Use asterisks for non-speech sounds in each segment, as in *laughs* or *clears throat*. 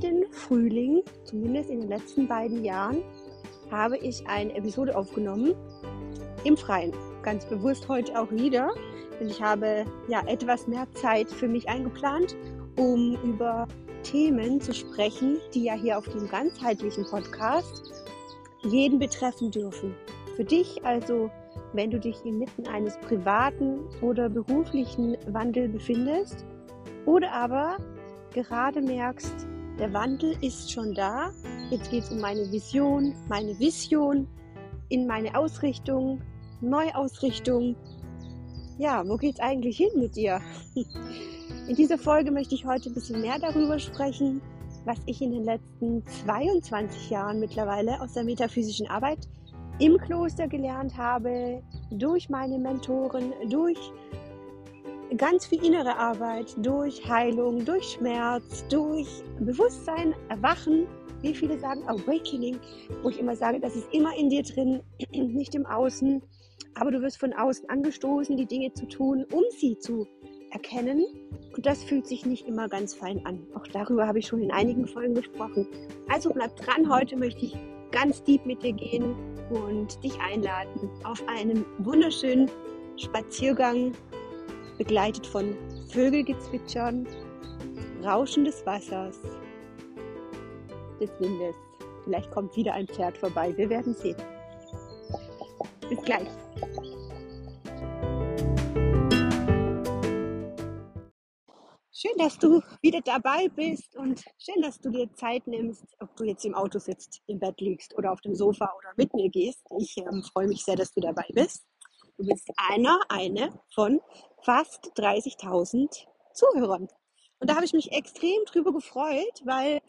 jeden Frühling, zumindest in den letzten beiden Jahren, habe ich eine Episode aufgenommen im Freien. Ganz bewusst heute auch wieder, denn ich habe ja etwas mehr Zeit für mich eingeplant, um über Themen zu sprechen, die ja hier auf dem ganzheitlichen Podcast jeden betreffen dürfen. Für dich also, wenn du dich inmitten eines privaten oder beruflichen Wandel befindest oder aber gerade merkst, der Wandel ist schon da. Jetzt geht es um meine Vision, meine Vision, in meine Ausrichtung, Neuausrichtung. Ja, wo geht's eigentlich hin mit dir? *laughs* In dieser Folge möchte ich heute ein bisschen mehr darüber sprechen, was ich in den letzten 22 Jahren mittlerweile aus der metaphysischen Arbeit im Kloster gelernt habe, durch meine Mentoren, durch ganz viel innere Arbeit, durch Heilung, durch Schmerz, durch Bewusstsein, Erwachen, wie viele sagen Awakening, wo ich immer sage, das ist immer in dir drin, *clears throat* nicht im Außen, aber du wirst von außen angestoßen, die Dinge zu tun, um sie zu erkennen. Und das fühlt sich nicht immer ganz fein an. Auch darüber habe ich schon in einigen Folgen gesprochen. Also bleib dran, heute möchte ich ganz deep mit dir gehen und dich einladen auf einen wunderschönen Spaziergang begleitet von Vögelgezwitschern, Rauschen des Wassers, des Windes. Vielleicht kommt wieder ein Pferd vorbei. Wir werden sehen. Bis gleich. Schön, dass du wieder dabei bist und schön, dass du dir Zeit nimmst, ob du jetzt im Auto sitzt, im Bett liegst oder auf dem Sofa oder mit mir gehst. Ich ähm, freue mich sehr, dass du dabei bist. Du bist einer, eine von fast 30.000 Zuhörern. Und da habe ich mich extrem drüber gefreut, weil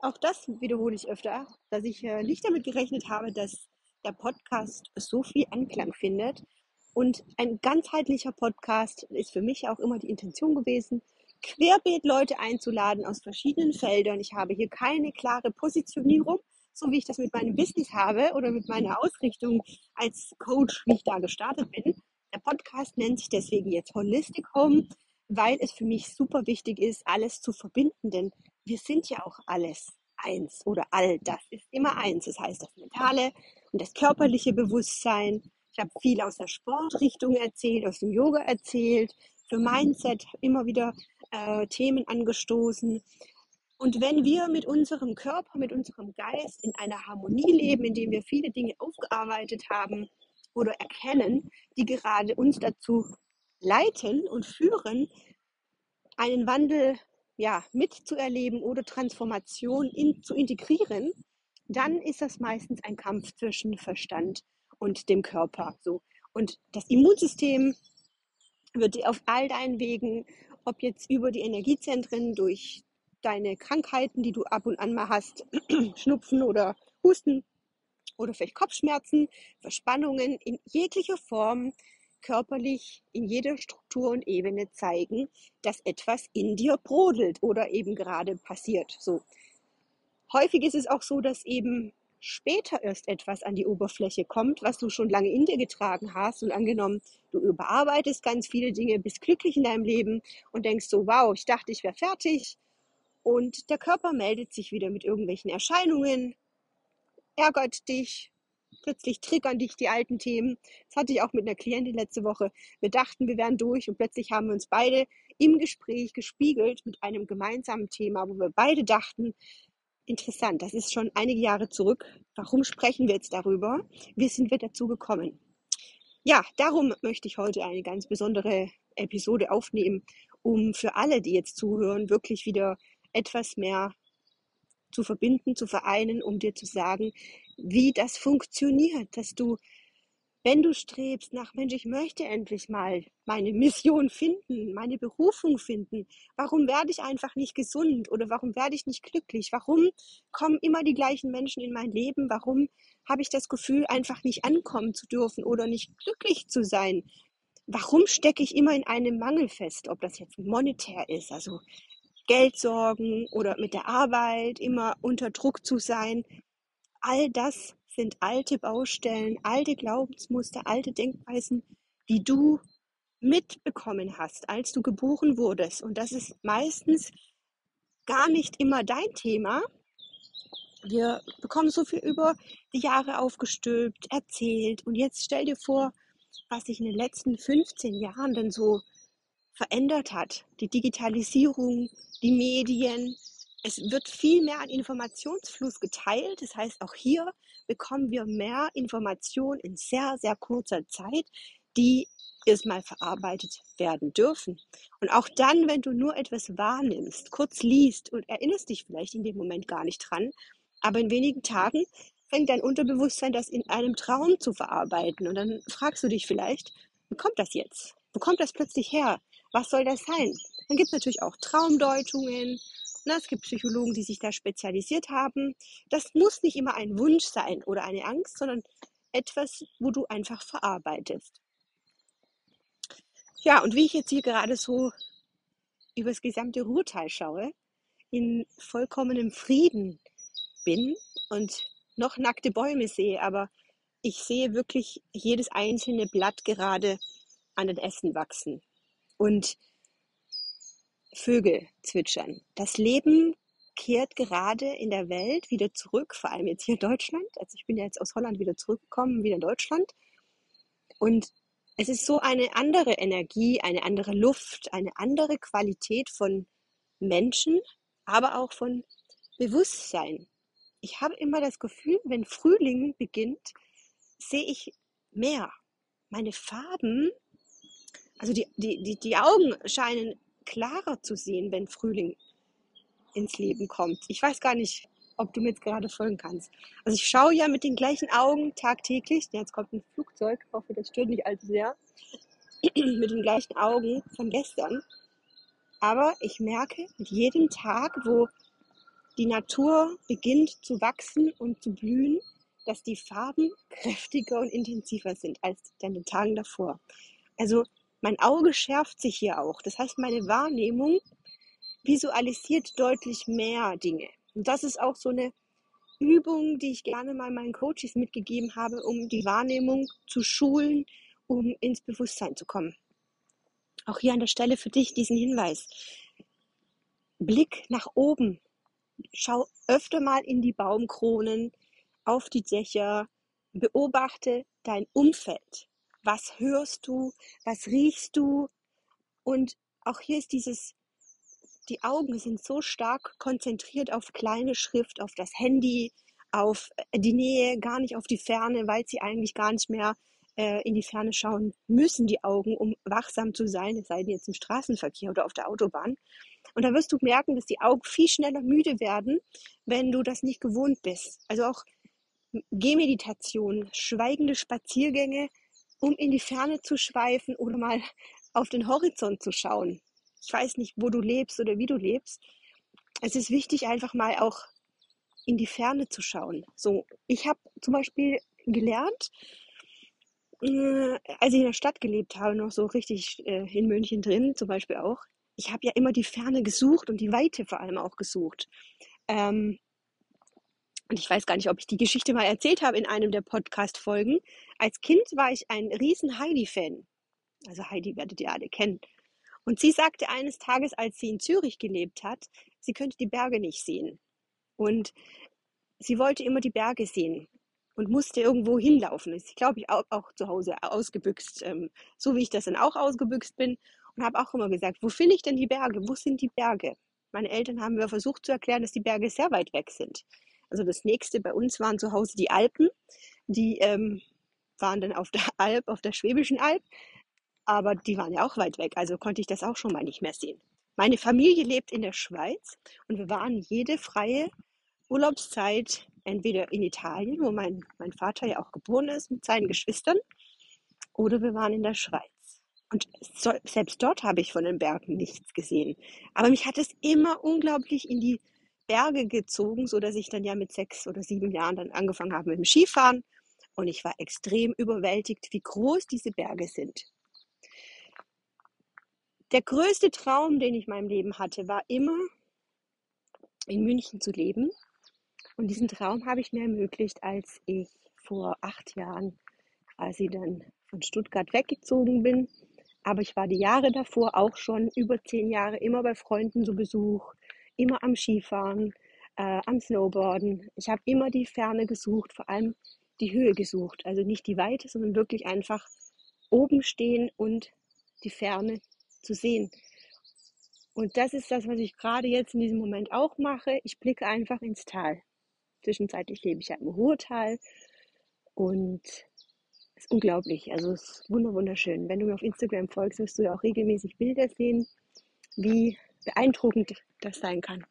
auch das wiederhole ich öfter, dass ich äh, nicht damit gerechnet habe, dass der Podcast so viel Anklang findet. Und ein ganzheitlicher Podcast ist für mich auch immer die Intention gewesen, querbeet Leute einzuladen aus verschiedenen Feldern. Ich habe hier keine klare Positionierung, so wie ich das mit meinem Business habe oder mit meiner Ausrichtung als Coach, wie ich da gestartet bin. Der Podcast nennt sich deswegen jetzt Holistic Home, weil es für mich super wichtig ist, alles zu verbinden, denn wir sind ja auch alles eins oder all das ist immer eins. Das heißt, das mentale und das körperliche Bewusstsein. Ich habe viel aus der Sportrichtung erzählt, aus dem Yoga erzählt, für Mindset immer wieder äh, Themen angestoßen. Und wenn wir mit unserem Körper, mit unserem Geist in einer Harmonie leben, indem wir viele Dinge aufgearbeitet haben oder erkennen, die gerade uns dazu leiten und führen, einen Wandel ja, mitzuerleben oder Transformation in, zu integrieren, dann ist das meistens ein Kampf zwischen Verstand und dem Körper. So. Und das Immunsystem wird auf all deinen Wegen, ob jetzt über die Energiezentren, durch deine Krankheiten, die du ab und an mal hast, *clears throat* Schnupfen oder Husten oder vielleicht Kopfschmerzen, Verspannungen in jeglicher Form körperlich in jeder Struktur und Ebene zeigen, dass etwas in dir brodelt oder eben gerade passiert. So. Häufig ist es auch so, dass eben später erst etwas an die Oberfläche kommt, was du schon lange in dir getragen hast und angenommen, du überarbeitest ganz viele Dinge, bist glücklich in deinem Leben und denkst so, wow, ich dachte, ich wäre fertig und der Körper meldet sich wieder mit irgendwelchen Erscheinungen, ärgert dich, plötzlich triggern dich die alten Themen. Das hatte ich auch mit einer Klientin letzte Woche. Wir dachten, wir wären durch und plötzlich haben wir uns beide im Gespräch gespiegelt mit einem gemeinsamen Thema, wo wir beide dachten, interessant, das ist schon einige Jahre zurück. Warum sprechen wir jetzt darüber? Wie sind wir dazu gekommen? Ja, darum möchte ich heute eine ganz besondere Episode aufnehmen, um für alle, die jetzt zuhören, wirklich wieder etwas mehr zu verbinden, zu vereinen, um dir zu sagen, wie das funktioniert, dass du, wenn du strebst nach Mensch, ich möchte endlich mal meine Mission finden, meine Berufung finden, warum werde ich einfach nicht gesund oder warum werde ich nicht glücklich? Warum kommen immer die gleichen Menschen in mein Leben? Warum habe ich das Gefühl, einfach nicht ankommen zu dürfen oder nicht glücklich zu sein? Warum stecke ich immer in einem Mangel fest, ob das jetzt monetär ist, also Geldsorgen oder mit der Arbeit immer unter Druck zu sein. All das sind alte Baustellen, alte Glaubensmuster, alte Denkweisen, die du mitbekommen hast, als du geboren wurdest. Und das ist meistens gar nicht immer dein Thema. Wir bekommen so viel über die Jahre aufgestülpt, erzählt. Und jetzt stell dir vor, was sich in den letzten 15 Jahren denn so verändert hat. Die Digitalisierung, die Medien. Es wird viel mehr an Informationsfluss geteilt. Das heißt, auch hier bekommen wir mehr Informationen in sehr, sehr kurzer Zeit, die erstmal verarbeitet werden dürfen. Und auch dann, wenn du nur etwas wahrnimmst, kurz liest und erinnerst dich vielleicht in dem Moment gar nicht dran, aber in wenigen Tagen fängt dein Unterbewusstsein das in einem Traum zu verarbeiten. Und dann fragst du dich vielleicht, wo kommt das jetzt? Wo kommt das plötzlich her? Was soll das sein? Dann gibt es natürlich auch Traumdeutungen. Na, es gibt Psychologen, die sich da spezialisiert haben. Das muss nicht immer ein Wunsch sein oder eine Angst, sondern etwas, wo du einfach verarbeitest. Ja, und wie ich jetzt hier gerade so übers gesamte Ruhrtal schaue, in vollkommenem Frieden bin und noch nackte Bäume sehe, aber ich sehe wirklich jedes einzelne Blatt gerade an den Ästen wachsen und Vögel zwitschern. Das Leben kehrt gerade in der Welt wieder zurück, vor allem jetzt hier in Deutschland. Also ich bin ja jetzt aus Holland wieder zurückgekommen, wieder in Deutschland. Und es ist so eine andere Energie, eine andere Luft, eine andere Qualität von Menschen, aber auch von Bewusstsein ich habe immer das Gefühl, wenn Frühling beginnt, sehe ich mehr. Meine Farben, also die, die, die, die Augen scheinen klarer zu sehen, wenn Frühling ins Leben kommt. Ich weiß gar nicht, ob du mir jetzt gerade folgen kannst. Also ich schaue ja mit den gleichen Augen tagtäglich. Jetzt kommt ein Flugzeug, ich hoffe, das stört nicht allzu sehr. *clears throat* mit den gleichen Augen von gestern. Aber ich merke mit jedem Tag, wo die Natur beginnt zu wachsen und zu blühen, dass die Farben *laughs* kräftiger und intensiver sind als in den Tagen davor. Also mein Auge schärft sich hier auch. Das heißt, meine Wahrnehmung visualisiert deutlich mehr Dinge. Und das ist auch so eine Übung, die ich gerne mal meinen Coaches mitgegeben habe, um die Wahrnehmung zu schulen, um ins Bewusstsein zu kommen. Auch hier an der Stelle für dich diesen Hinweis. Blick nach oben, schau öfter mal in die Baumkronen, auf die Dächer, beobachte dein Umfeld. Was hörst du? Was riechst du? Und auch hier ist dieses, die Augen sind so stark konzentriert auf kleine Schrift, auf das Handy, auf die Nähe, gar nicht auf die Ferne, weil sie eigentlich gar nicht mehr äh, in die Ferne schauen müssen, die Augen, um wachsam zu sein, es sei denn jetzt im Straßenverkehr oder auf der Autobahn. Und da wirst du merken, dass die Augen viel schneller müde werden, wenn du das nicht gewohnt bist. Also auch Gehmeditation, schweigende Spaziergänge, um in die Ferne zu schweifen oder mal auf den Horizont zu schauen. Ich weiß nicht, wo du lebst oder wie du lebst. Es ist wichtig, einfach mal auch in die Ferne zu schauen. So, ich habe zum Beispiel gelernt, äh, als ich in der Stadt gelebt habe, noch so richtig äh, in München drin, zum Beispiel auch, ich habe ja immer die Ferne gesucht und die Weite vor allem auch gesucht. Ähm, und ich weiß gar nicht, ob ich die Geschichte mal erzählt habe in einem der Podcast-Folgen. Als Kind war ich ein riesen Heidi-Fan. Also Heidi werdet ihr alle kennen. Und sie sagte eines Tages, als sie in Zürich gelebt hat, sie könnte die Berge nicht sehen. Und sie wollte immer die Berge sehen und musste irgendwo hinlaufen. Ich glaube, ich auch, auch zu Hause ausgebüxt, ähm, so wie ich das dann auch ausgebüxt bin und habe auch immer gesagt, wo finde ich denn die Berge? Wo sind die Berge? Meine Eltern haben mir versucht zu erklären, dass die Berge sehr weit weg sind. Also das nächste bei uns waren zu Hause die Alpen. Die ähm, waren dann auf der *laughs* Alp, auf der Schwäbischen Alb, aber die waren ja auch weit weg, also konnte ich das auch schon mal nicht mehr sehen. Meine Familie lebt in der Schweiz und wir waren jede freie Urlaubszeit entweder in Italien, wo mein, mein Vater ja auch geboren ist mit seinen Geschwistern, oder wir waren in der Schweiz. Und selbst dort habe ich von den Bergen nichts gesehen. Aber mich hat es immer unglaublich in die Berge gezogen, so dass ich dann ja mit sechs oder sieben Jahren dann angefangen habe mit dem Skifahren. Und ich war extrem überwältigt, wie groß diese Berge sind. Der größte Traum, den ich in meinem Leben hatte, war immer in München zu leben. Und diesen Traum habe ich mir ermöglicht, als ich vor acht Jahren quasi dann von Stuttgart weggezogen bin aber ich war die Jahre davor auch schon über zehn Jahre immer bei Freunden zu Besuch immer am Skifahren, äh, am Snowboarden. Ich habe immer die Ferne gesucht, vor allem die Höhe gesucht. Also nicht die Weite, sondern wirklich einfach oben stehen und die Ferne zu sehen. Und das ist das, was ich gerade jetzt in diesem Moment auch mache. Ich blicke einfach ins Tal. Zwischenzeitlich lebe ich ja im Ruhrtal und es ist unglaublich. Also es ist wunderschön. Wenn du mir auf Instagram folgst, wirst du ja auch regelmäßig Bilder sehen, wie beeindruckend das sein kann.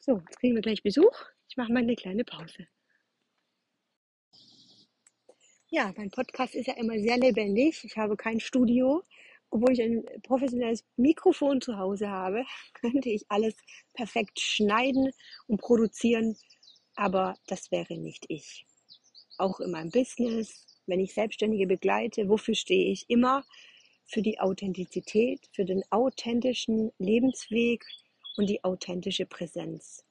So, jetzt kriegen wir gleich Besuch. Ich mache mal eine kleine Pause. Ja, mein Podcast ist ja immer sehr lebendig. Ich habe kein Studio. Obwohl ich ein professionelles Mikrofon zu Hause habe, *laughs* könnte ich alles perfekt schneiden und produzieren. Aber das wäre nicht ich. Auch in meinem Business, wenn ich Selbstständige begleite, wofür stehe ich immer? Für die Authentizität, für den authentischen Lebensweg und die authentische Präsenz.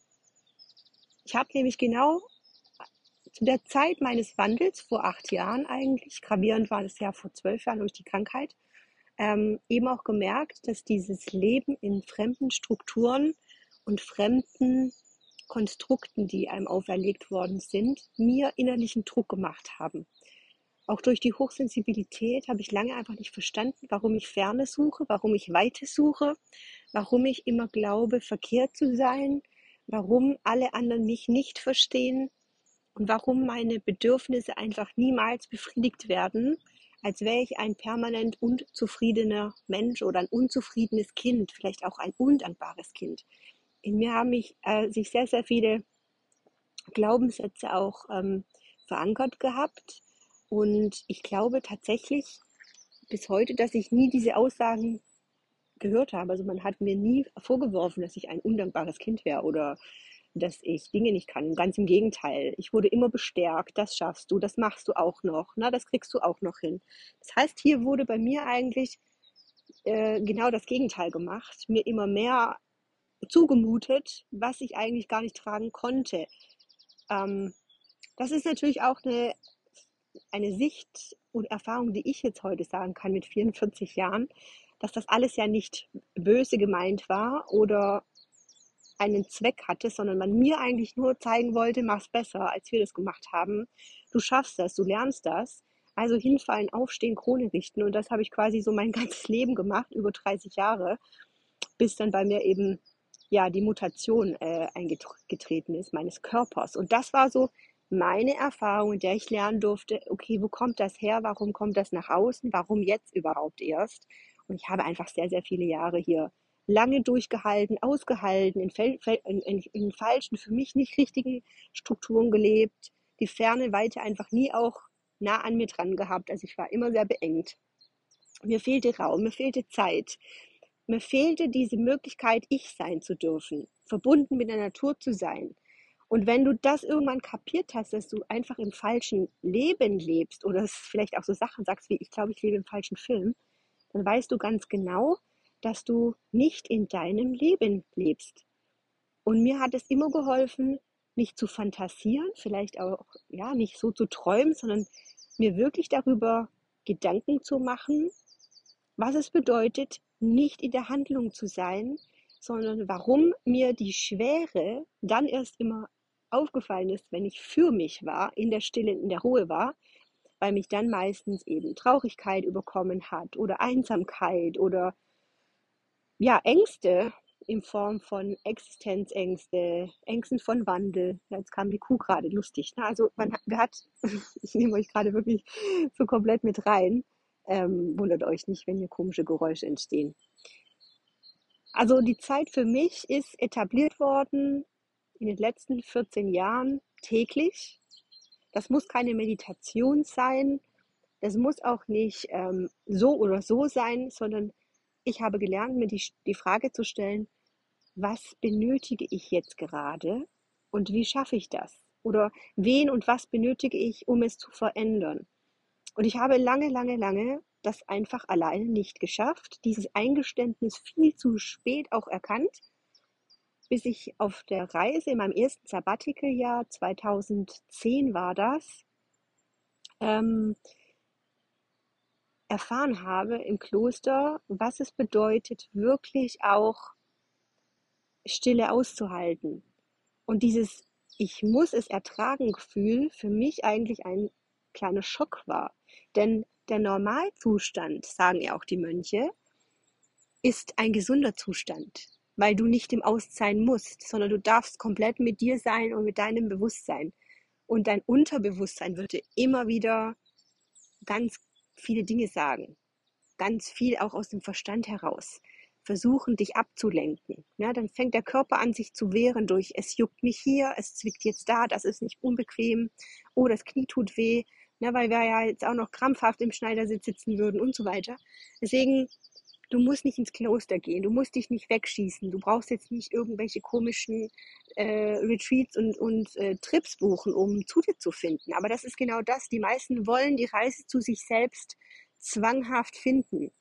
Ich habe nämlich genau zu der Zeit meines Wandels, vor acht Jahren eigentlich, gravierend war das ja vor zwölf Jahren durch die Krankheit, ähm, eben auch gemerkt, dass dieses Leben in fremden Strukturen und fremden Konstrukten, die einem auferlegt worden sind, mir innerlichen Druck gemacht haben. Auch durch die Hochsensibilität habe ich lange einfach nicht verstanden, warum ich Ferne suche, warum ich Weite suche, warum ich immer glaube, verkehrt zu sein, warum alle anderen mich nicht verstehen und warum meine Bedürfnisse einfach niemals befriedigt werden, als wäre ich ein permanent unzufriedener Mensch oder ein unzufriedenes Kind, vielleicht auch ein undankbares Kind. In mir haben mich, äh, sich sehr, sehr viele Glaubenssätze auch ähm, verankert gehabt. Und ich glaube tatsächlich bis heute, dass ich nie diese Aussagen gehört habe. Also man hat mir nie vorgeworfen, dass ich ein undankbares Kind wäre oder dass ich Dinge nicht kann. Ganz im Gegenteil. Ich wurde immer bestärkt, das schaffst du, das machst du auch noch, na, das kriegst du auch noch hin. Das heißt, hier wurde bei mir eigentlich äh, genau das Gegenteil gemacht. Mir immer mehr zugemutet, was ich eigentlich gar nicht tragen konnte. Ähm, das ist natürlich auch eine, eine Sicht und Erfahrung, die ich jetzt heute sagen kann mit 44 Jahren, dass das alles ja nicht böse gemeint war oder einen Zweck hatte, sondern man mir eigentlich nur zeigen wollte, mach's besser, als wir das gemacht haben. Du schaffst das, du lernst das. Also hinfallen, aufstehen, Krone richten. Und das habe ich quasi so mein *laughs* ganzes Leben gemacht, über 30 Jahre, bis dann bei mir eben ja die Mutation äh, eingetreten ist meines Körpers. Und das war so meine Erfahrung, in der ich lernen durfte, okay, wo kommt das her? Warum kommt das nach außen? Warum jetzt überhaupt erst? Und ich habe einfach sehr, sehr viele Jahre hier lange durchgehalten, ausgehalten, in, in, in, in falschen, für mich nicht richtigen Strukturen gelebt, die ferne Weite einfach nie auch nah an mir dran gehabt. Also ich war immer sehr beengt. Mir fehlte Raum, mir fehlte Zeit. Mir fehlte diese Möglichkeit, ich sein zu dürfen, verbunden mit der Natur zu sein. Und wenn du das irgendwann kapiert hast, dass du einfach im falschen Leben lebst oder vielleicht auch so Sachen sagst wie, ich glaube, ich lebe im falschen Film, dann weißt du ganz genau, dass du nicht in deinem Leben lebst. Und mir hat es immer geholfen, nicht zu fantasieren, vielleicht auch ja nicht so zu träumen, sondern mir wirklich darüber Gedanken zu machen, was es bedeutet, nicht in der Handlung zu sein, sondern warum mir die Schwere dann erst immer aufgefallen ist, wenn ich für mich war, in der Stille, in der Ruhe war, weil mich dann meistens eben Traurigkeit überkommen hat oder Einsamkeit oder ja, Ängste in Form von Existenzängste, Ängsten von Wandel. Jetzt kam die Kuh gerade lustig. Ne? Also man hat, *laughs* ich nehme euch gerade wirklich so komplett mit rein. Ähm, wundert euch nicht, wenn hier komische Geräusche entstehen. Also die Zeit für mich ist etabliert worden in den letzten 14 Jahren täglich. Das muss keine Meditation sein. Das muss auch nicht ähm, so oder so sein, sondern ich habe gelernt, mir die, die Frage zu stellen, was benötige ich jetzt gerade und wie schaffe ich das? Oder wen und was benötige ich, um es zu verändern? Und ich habe lange, lange, lange das einfach alleine nicht geschafft, dieses Eingeständnis viel zu spät auch erkannt, bis ich auf der Reise in meinem ersten Sabbatical-Jahr 2010 war das, ähm, erfahren habe im Kloster, was es bedeutet, wirklich auch Stille auszuhalten. Und dieses Ich muss es ertragen Gefühl für mich eigentlich ein kleiner Schock war. Denn der Normalzustand, sagen ja auch die Mönche, ist ein gesunder Zustand, weil du nicht im Aus sein musst, sondern du darfst komplett mit dir sein und mit deinem Bewusstsein. Und dein Unterbewusstsein wird dir immer wieder ganz viele Dinge sagen. Ganz viel auch aus dem Verstand heraus. Versuchen, dich abzulenken. Ja, dann fängt der Körper an, sich zu wehren durch, es juckt mich hier, es zwickt jetzt da, das ist nicht unbequem, oh, das Knie tut weh, ja, weil wir ja jetzt auch noch krampfhaft im Schneidersitz sitzen würden und so weiter. Deswegen du musst nicht ins Kloster gehen, du musst dich nicht wegschießen, du brauchst jetzt nicht irgendwelche komischen äh, Retreats und, und äh, Trips buchen, um zu dir zu finden. Aber das ist genau das. Die meisten wollen die Reise zu sich selbst zwanghaft finden.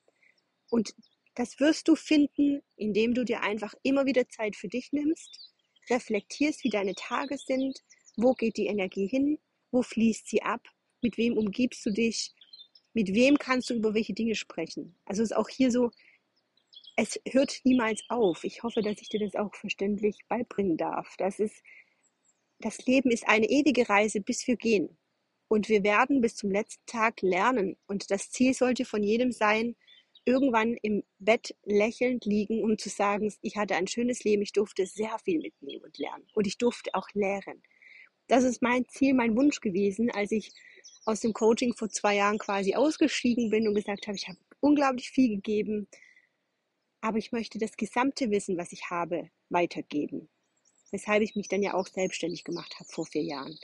Und das wirst du finden, indem du dir einfach immer wieder Zeit für dich nimmst, reflektierst, wie deine Tage sind, wo geht die Energie hin, wo fließt sie ab, mit wem umgibst du dich, mit wem kannst du über welche Dinge sprechen? Also ist auch hier so, es hört niemals auf. Ich hoffe, dass ich dir das auch verständlich beibringen darf. Das ist, das Leben ist eine ewige Reise, bis wir gehen. Und wir werden bis zum letzten Tag lernen. Und das Ziel sollte von jedem sein, irgendwann im Bett lächelnd liegen, um zu sagen, ich hatte ein schönes Leben, ich durfte sehr viel mitnehmen und lernen. Und ich durfte auch lehren. Das ist mein Ziel, mein Wunsch gewesen, als ich aus dem Coaching vor zwei Jahren quasi ausgestiegen bin und gesagt habe, ich habe unglaublich viel gegeben, aber ich möchte das gesamte Wissen, was ich habe, weitergeben. Weshalb ich mich dann ja auch selbstständig gemacht habe vor vier Jahren.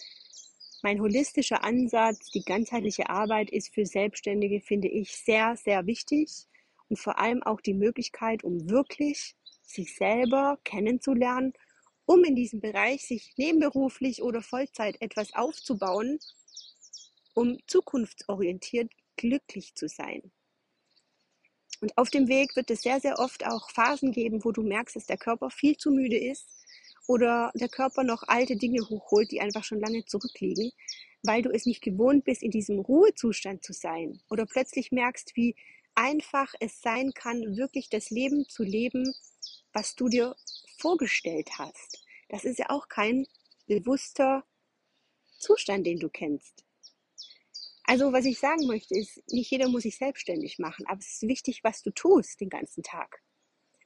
Mein holistischer Ansatz, die ganzheitliche Arbeit ist für Selbstständige, finde ich, sehr, sehr wichtig und vor allem auch die Möglichkeit, um wirklich sich selber kennenzulernen, um in diesem Bereich sich nebenberuflich oder Vollzeit etwas aufzubauen, um zukunftsorientiert glücklich zu sein. Und auf dem Weg wird es sehr, sehr oft auch Phasen geben, wo du merkst, dass der Körper viel zu müde ist oder der Körper noch alte Dinge hochholt, die einfach schon lange zurückliegen, weil du es nicht gewohnt bist, in diesem Ruhezustand zu sein oder plötzlich merkst, wie einfach es sein kann, wirklich das Leben zu leben, was du dir vorgestellt hast. Das ist ja auch kein bewusster Zustand, den du kennst. Also, was ich sagen möchte, ist, nicht jeder muss sich selbstständig machen, aber es ist wichtig, was du tust den ganzen Tag.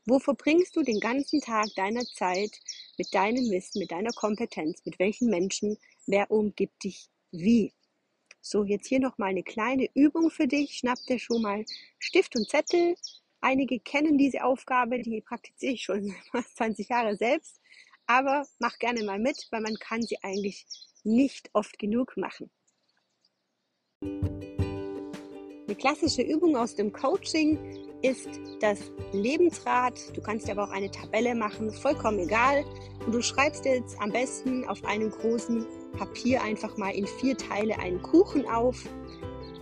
Wo verbringst du den ganzen Tag deiner Zeit mit deinem Wissen, mit deiner Kompetenz, mit welchen Menschen, wer umgibt dich wie? So, jetzt hier nochmal eine kleine Übung für dich. Schnapp dir schon mal Stift und Zettel. Einige kennen diese Aufgabe, die praktiziere ich schon *laughs* fast 20 Jahre selbst. Aber mach gerne mal mit, weil man kann sie eigentlich nicht oft genug machen. Eine klassische Übung aus dem Coaching ist das Lebensrad. Du kannst aber auch eine Tabelle machen, vollkommen egal. Und du schreibst jetzt am besten auf einem großen Papier einfach mal in vier Teile einen Kuchen auf,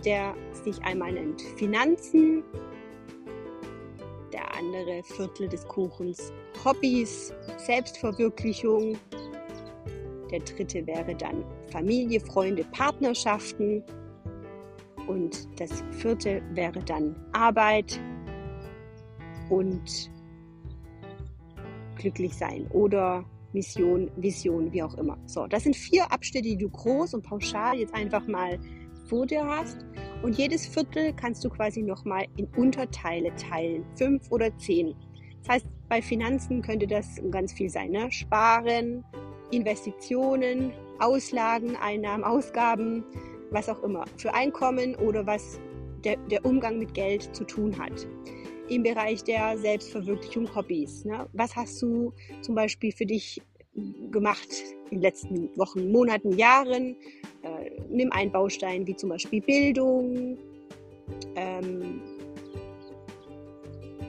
der sich einmal nennt Finanzen, andere Viertel des Kuchens Hobbys, Selbstverwirklichung, der dritte wäre dann Familie, Freunde, Partnerschaften und das vierte wäre dann Arbeit und glücklich sein oder Mission, Vision, wie auch immer. So, das sind vier Abschnitte, die du groß und pauschal jetzt einfach mal vor dir hast. Und jedes Viertel kannst du quasi nochmal in Unterteile teilen, fünf oder zehn. Das heißt, bei Finanzen könnte das ganz viel sein. Ne? Sparen, Investitionen, Auslagen, Einnahmen, Ausgaben, was auch immer, für Einkommen oder was der, der Umgang mit Geld zu tun hat. Im Bereich der Selbstverwirklichung Hobbys. Ne? Was hast du zum Beispiel für dich gemacht in den letzten Wochen, Monaten, Jahren? Nimm einen Baustein wie zum Beispiel Bildung, ähm,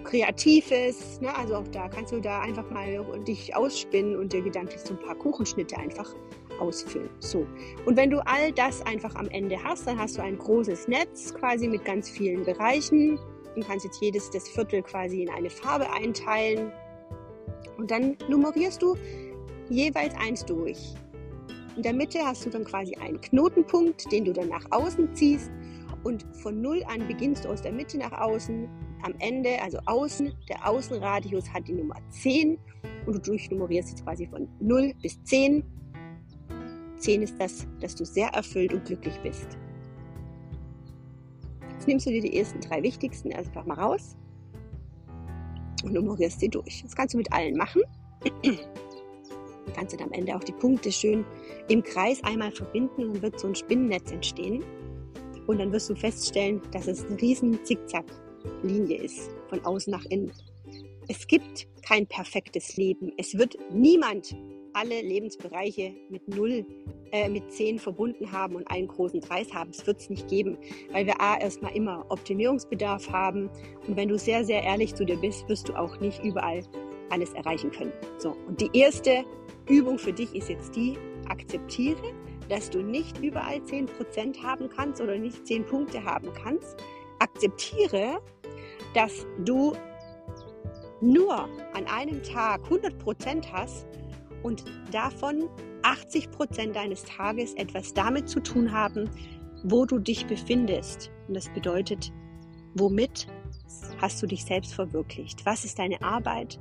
Kreatives, ne? also auch da kannst du da einfach mal dich ausspinnen und dir gedanklich so ein paar Kuchenschnitte einfach ausfüllen. So. Und wenn du all das einfach am Ende hast, dann hast du ein großes Netz quasi mit ganz vielen Bereichen. Du kannst jetzt jedes das Viertel quasi in eine Farbe einteilen. Und dann nummerierst du jeweils eins durch. In der Mitte hast du dann quasi einen Knotenpunkt, den du dann nach außen ziehst. Und von null an beginnst du aus der Mitte nach außen am Ende, also außen, der Außenradius hat die Nummer 10 und du durchnummerierst jetzt quasi von 0 bis 10. 10 ist das, dass du sehr erfüllt und glücklich bist. Jetzt nimmst du dir die ersten drei wichtigsten einfach mal raus und nummerierst sie durch. Das kannst du mit allen machen. Du kannst dann am Ende auch die Punkte schön im Kreis einmal verbinden und dann wird so ein Spinnennetz entstehen. Und dann wirst du feststellen, dass es eine riesen Zickzack-Linie ist, von außen nach innen. Es gibt kein perfektes Leben. Es wird niemand alle Lebensbereiche mit null, äh, mit zehn verbunden haben und einen großen Kreis haben. Es wird es nicht geben, weil wir A, erstmal immer Optimierungsbedarf haben. Und wenn du sehr, sehr ehrlich zu dir bist, wirst du auch nicht überall alles erreichen können. So. Und die erste Übung für dich ist jetzt die, akzeptiere, dass du nicht überall 10% haben kannst oder nicht 10 Punkte haben kannst. Akzeptiere, dass du nur an einem Tag 100% hast und davon 80% deines Tages etwas damit zu tun haben, wo du dich befindest. Und das bedeutet, womit hast du dich selbst verwirklicht? Was ist deine Arbeit?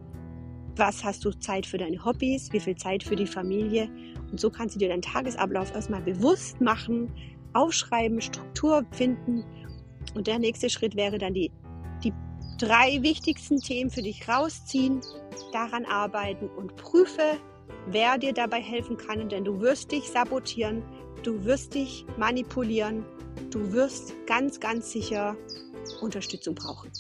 Was hast du Zeit für deine Hobbys? Wie viel Zeit für die Familie? Und so kannst du dir deinen Tagesablauf erstmal bewusst machen, aufschreiben, Struktur finden. Und der nächste Schritt wäre dann die, die drei wichtigsten Themen für dich rausziehen, daran arbeiten und prüfe, wer dir dabei helfen kann, denn du wirst dich sabotieren, du wirst dich manipulieren, du wirst ganz, ganz sicher Unterstützung brauchen.